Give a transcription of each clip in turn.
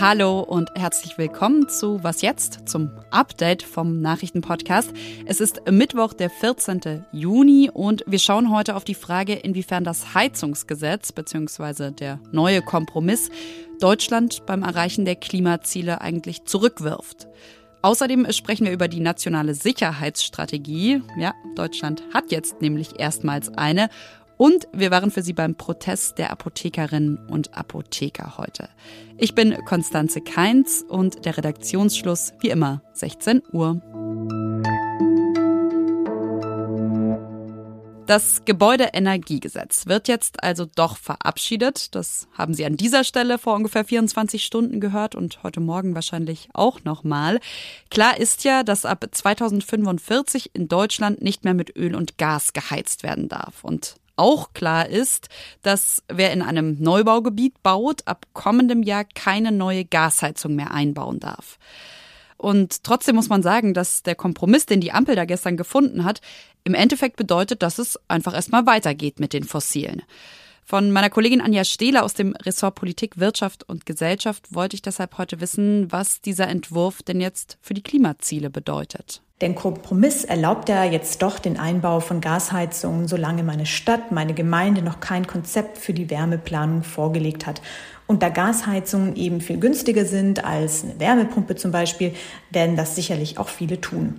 Hallo und herzlich willkommen zu Was jetzt? zum Update vom Nachrichtenpodcast. Es ist Mittwoch, der 14. Juni und wir schauen heute auf die Frage, inwiefern das Heizungsgesetz bzw. der neue Kompromiss Deutschland beim Erreichen der Klimaziele eigentlich zurückwirft. Außerdem sprechen wir über die nationale Sicherheitsstrategie. Ja, Deutschland hat jetzt nämlich erstmals eine und wir waren für Sie beim Protest der Apothekerinnen und Apotheker heute. Ich bin Konstanze Keinz und der Redaktionsschluss wie immer 16 Uhr. Das Gebäudeenergiegesetz wird jetzt also doch verabschiedet. Das haben Sie an dieser Stelle vor ungefähr 24 Stunden gehört und heute Morgen wahrscheinlich auch nochmal. Klar ist ja, dass ab 2045 in Deutschland nicht mehr mit Öl und Gas geheizt werden darf. Und auch klar ist, dass wer in einem Neubaugebiet baut, ab kommendem Jahr keine neue Gasheizung mehr einbauen darf. Und trotzdem muss man sagen, dass der Kompromiss, den die Ampel da gestern gefunden hat, im Endeffekt bedeutet, dass es einfach erstmal weitergeht mit den Fossilen. Von meiner Kollegin Anja Stehler aus dem Ressort Politik, Wirtschaft und Gesellschaft wollte ich deshalb heute wissen, was dieser Entwurf denn jetzt für die Klimaziele bedeutet. Der Kompromiss erlaubt ja jetzt doch den Einbau von Gasheizungen, solange meine Stadt, meine Gemeinde noch kein Konzept für die Wärmeplanung vorgelegt hat. Und da Gasheizungen eben viel günstiger sind als eine Wärmepumpe zum Beispiel, werden das sicherlich auch viele tun.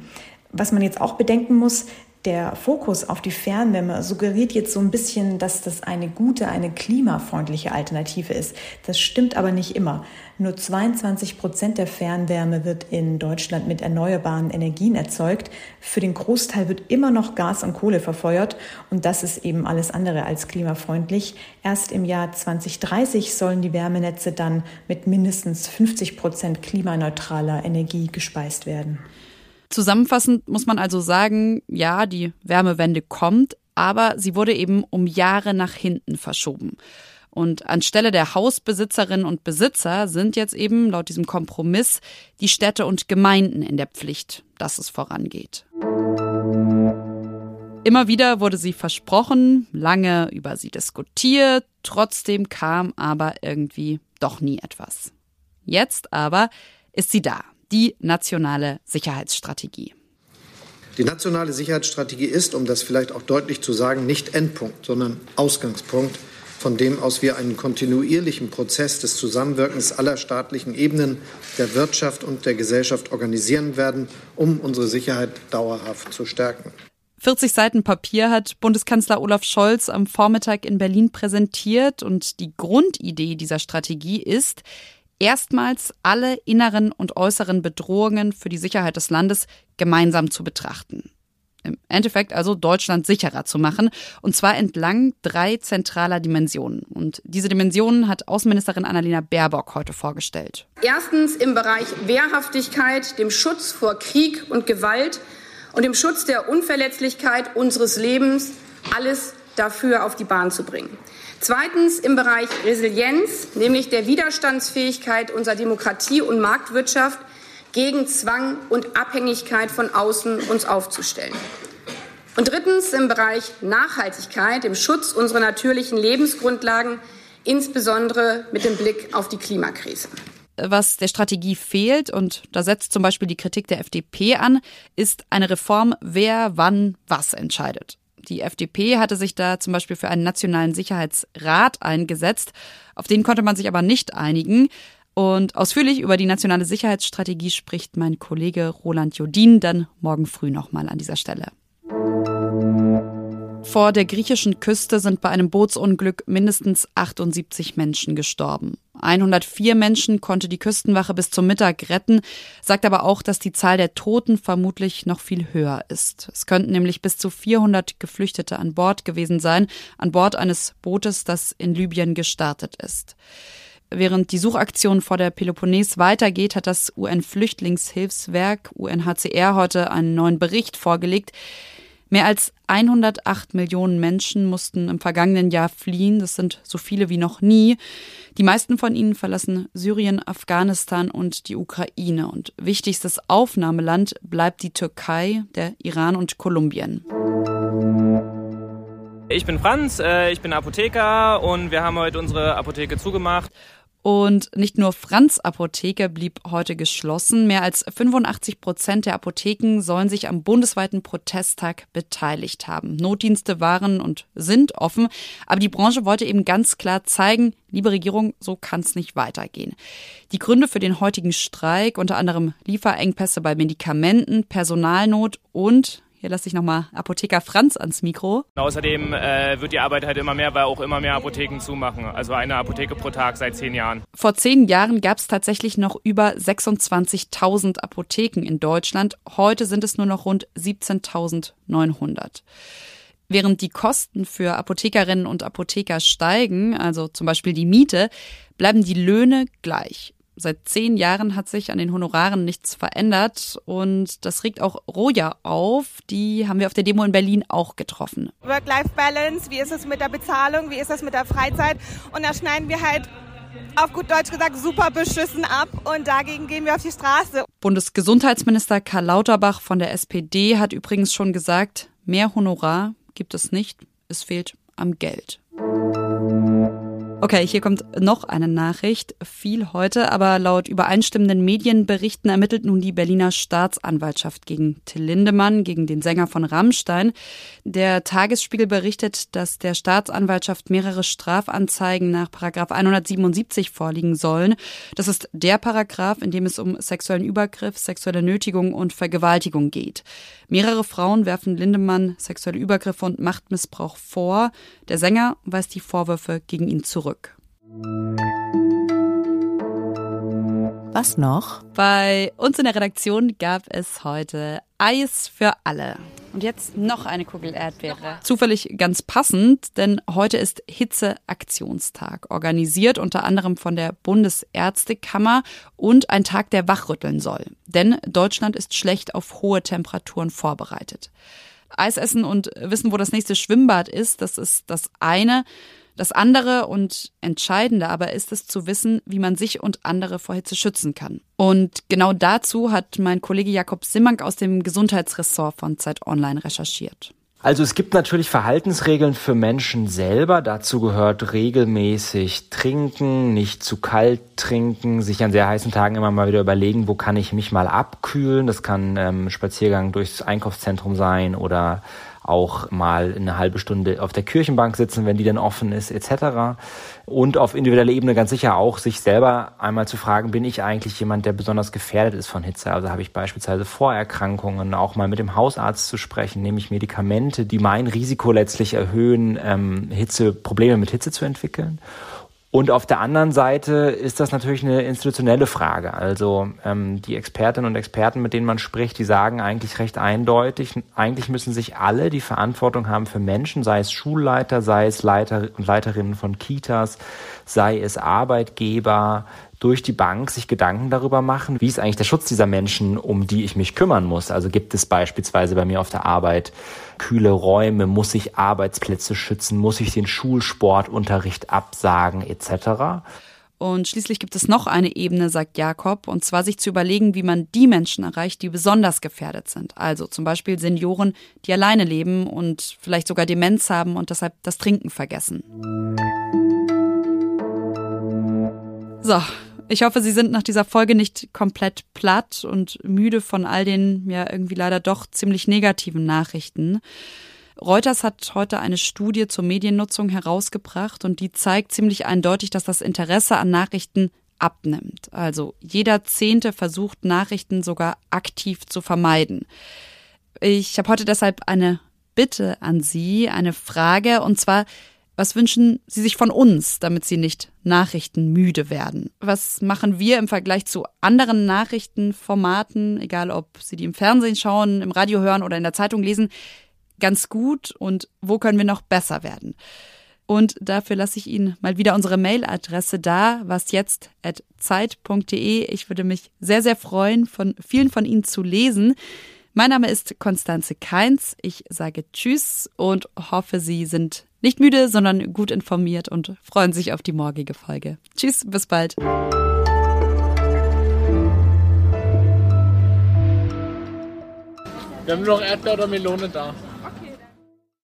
Was man jetzt auch bedenken muss, der Fokus auf die Fernwärme suggeriert jetzt so ein bisschen, dass das eine gute, eine klimafreundliche Alternative ist. Das stimmt aber nicht immer. Nur 22 Prozent der Fernwärme wird in Deutschland mit erneuerbaren Energien erzeugt. Für den Großteil wird immer noch Gas und Kohle verfeuert und das ist eben alles andere als klimafreundlich. Erst im Jahr 2030 sollen die Wärmenetze dann mit mindestens 50 Prozent klimaneutraler Energie gespeist werden. Zusammenfassend muss man also sagen, ja, die Wärmewende kommt, aber sie wurde eben um Jahre nach hinten verschoben. Und anstelle der Hausbesitzerinnen und Besitzer sind jetzt eben laut diesem Kompromiss die Städte und Gemeinden in der Pflicht, dass es vorangeht. Immer wieder wurde sie versprochen, lange über sie diskutiert, trotzdem kam aber irgendwie doch nie etwas. Jetzt aber ist sie da, die nationale Sicherheitsstrategie. Die nationale Sicherheitsstrategie ist, um das vielleicht auch deutlich zu sagen, nicht Endpunkt, sondern Ausgangspunkt, von dem aus wir einen kontinuierlichen Prozess des Zusammenwirkens aller staatlichen Ebenen, der Wirtschaft und der Gesellschaft organisieren werden, um unsere Sicherheit dauerhaft zu stärken. 40 Seiten Papier hat Bundeskanzler Olaf Scholz am Vormittag in Berlin präsentiert und die Grundidee dieser Strategie ist, erstmals alle inneren und äußeren Bedrohungen für die Sicherheit des Landes gemeinsam zu betrachten. Im Endeffekt also Deutschland sicherer zu machen, und zwar entlang drei zentraler Dimensionen. Und diese Dimensionen hat Außenministerin Annalena Baerbock heute vorgestellt. Erstens im Bereich Wehrhaftigkeit, dem Schutz vor Krieg und Gewalt und dem Schutz der Unverletzlichkeit unseres Lebens, alles dafür auf die Bahn zu bringen. Zweitens im Bereich Resilienz, nämlich der Widerstandsfähigkeit unserer Demokratie und Marktwirtschaft gegen Zwang und Abhängigkeit von außen uns aufzustellen. Und drittens im Bereich Nachhaltigkeit, im Schutz unserer natürlichen Lebensgrundlagen, insbesondere mit dem Blick auf die Klimakrise. Was der Strategie fehlt, und da setzt zum Beispiel die Kritik der FDP an, ist eine Reform, wer wann was entscheidet. Die FDP hatte sich da zum Beispiel für einen nationalen Sicherheitsrat eingesetzt. Auf den konnte man sich aber nicht einigen. Und ausführlich über die nationale Sicherheitsstrategie spricht mein Kollege Roland Jodin dann morgen früh nochmal an dieser Stelle. Vor der griechischen Küste sind bei einem Bootsunglück mindestens 78 Menschen gestorben. 104 Menschen konnte die Küstenwache bis zum Mittag retten, sagt aber auch, dass die Zahl der Toten vermutlich noch viel höher ist. Es könnten nämlich bis zu 400 Geflüchtete an Bord gewesen sein, an Bord eines Bootes, das in Libyen gestartet ist. Während die Suchaktion vor der Peloponnes weitergeht, hat das UN-Flüchtlingshilfswerk UNHCR heute einen neuen Bericht vorgelegt. Mehr als 108 Millionen Menschen mussten im vergangenen Jahr fliehen. Das sind so viele wie noch nie. Die meisten von ihnen verlassen Syrien, Afghanistan und die Ukraine. Und wichtigstes Aufnahmeland bleibt die Türkei, der Iran und Kolumbien. Ich bin Franz, äh, ich bin Apotheker und wir haben heute unsere Apotheke zugemacht Und nicht nur Franz Apotheke blieb heute geschlossen. Mehr als 85 Prozent der Apotheken sollen sich am bundesweiten Protesttag beteiligt haben. Notdienste waren und sind offen, aber die Branche wollte eben ganz klar zeigen, liebe Regierung, so kann es nicht weitergehen. Die Gründe für den heutigen Streik, unter anderem Lieferengpässe bei Medikamenten, Personalnot und hier lasse ich nochmal Apotheker Franz ans Mikro. Außerdem äh, wird die Arbeit halt immer mehr, weil auch immer mehr Apotheken zumachen. Also eine Apotheke pro Tag seit zehn Jahren. Vor zehn Jahren gab es tatsächlich noch über 26.000 Apotheken in Deutschland. Heute sind es nur noch rund 17.900. Während die Kosten für Apothekerinnen und Apotheker steigen, also zum Beispiel die Miete, bleiben die Löhne gleich. Seit zehn Jahren hat sich an den Honoraren nichts verändert und das regt auch Roja auf. Die haben wir auf der Demo in Berlin auch getroffen. Work-Life-Balance, wie ist es mit der Bezahlung, wie ist es mit der Freizeit? Und da schneiden wir halt auf gut Deutsch gesagt super beschissen ab und dagegen gehen wir auf die Straße. Bundesgesundheitsminister Karl Lauterbach von der SPD hat übrigens schon gesagt, mehr Honorar gibt es nicht, es fehlt am Geld. Okay, hier kommt noch eine Nachricht. Viel heute, aber laut übereinstimmenden Medienberichten ermittelt nun die Berliner Staatsanwaltschaft gegen Till Lindemann, gegen den Sänger von Rammstein. Der Tagesspiegel berichtet, dass der Staatsanwaltschaft mehrere Strafanzeigen nach Paragraph 177 vorliegen sollen. Das ist der Paragraph, in dem es um sexuellen Übergriff, sexuelle Nötigung und Vergewaltigung geht. Mehrere Frauen werfen Lindemann sexuelle Übergriffe und Machtmissbrauch vor. Der Sänger weist die Vorwürfe gegen ihn zurück. Was noch? Bei uns in der Redaktion gab es heute Eis für alle. Und jetzt noch eine Kugel Erdbeere. Zufällig ganz passend, denn heute ist Hitzeaktionstag, organisiert unter anderem von der Bundesärztekammer und ein Tag, der wachrütteln soll. Denn Deutschland ist schlecht auf hohe Temperaturen vorbereitet. Eis essen und wissen, wo das nächste Schwimmbad ist, das ist das eine. Das andere und entscheidende aber ist es zu wissen, wie man sich und andere vor Hitze schützen kann. Und genau dazu hat mein Kollege Jakob Simmank aus dem Gesundheitsressort von Zeit Online recherchiert. Also es gibt natürlich Verhaltensregeln für Menschen selber. Dazu gehört regelmäßig trinken, nicht zu kalt trinken, sich an sehr heißen Tagen immer mal wieder überlegen, wo kann ich mich mal abkühlen. Das kann ähm, Spaziergang durchs Einkaufszentrum sein oder auch mal eine halbe Stunde auf der Kirchenbank sitzen, wenn die dann offen ist, etc. Und auf individueller Ebene ganz sicher auch sich selber einmal zu fragen, bin ich eigentlich jemand, der besonders gefährdet ist von Hitze? Also habe ich beispielsweise Vorerkrankungen, auch mal mit dem Hausarzt zu sprechen, nehme ich Medikamente, die mein Risiko letztlich erhöhen, ähm, Hitze, Probleme mit Hitze zu entwickeln. Und auf der anderen Seite ist das natürlich eine institutionelle Frage. Also ähm, die Expertinnen und Experten, mit denen man spricht, die sagen eigentlich recht eindeutig, eigentlich müssen sich alle, die Verantwortung haben für Menschen, sei es Schulleiter, sei es Leiter und Leiterinnen von Kitas, sei es Arbeitgeber, durch die Bank sich Gedanken darüber machen, wie ist eigentlich der Schutz dieser Menschen, um die ich mich kümmern muss. Also gibt es beispielsweise bei mir auf der Arbeit kühle Räume, muss ich Arbeitsplätze schützen, muss ich den Schulsportunterricht absagen etc. Und schließlich gibt es noch eine Ebene, sagt Jakob, und zwar sich zu überlegen, wie man die Menschen erreicht, die besonders gefährdet sind. Also zum Beispiel Senioren, die alleine leben und vielleicht sogar Demenz haben und deshalb das Trinken vergessen. So, ich hoffe, Sie sind nach dieser Folge nicht komplett platt und müde von all den ja irgendwie leider doch ziemlich negativen Nachrichten. Reuters hat heute eine Studie zur Mediennutzung herausgebracht und die zeigt ziemlich eindeutig, dass das Interesse an Nachrichten abnimmt. Also jeder Zehnte versucht Nachrichten sogar aktiv zu vermeiden. Ich habe heute deshalb eine Bitte an Sie, eine Frage, und zwar, was wünschen Sie sich von uns, damit Sie nicht nachrichtenmüde werden? Was machen wir im Vergleich zu anderen Nachrichtenformaten, egal ob Sie die im Fernsehen schauen, im Radio hören oder in der Zeitung lesen, ganz gut und wo können wir noch besser werden? Und dafür lasse ich Ihnen mal wieder unsere Mailadresse da, was jetzt at zeit.de. Ich würde mich sehr, sehr freuen, von vielen von Ihnen zu lesen. Mein Name ist Konstanze Keins. Ich sage Tschüss und hoffe, Sie sind nicht müde, sondern gut informiert und freuen sich auf die morgige Folge. Tschüss, bis bald. Wir haben nur noch Erdbeer oder Melone da.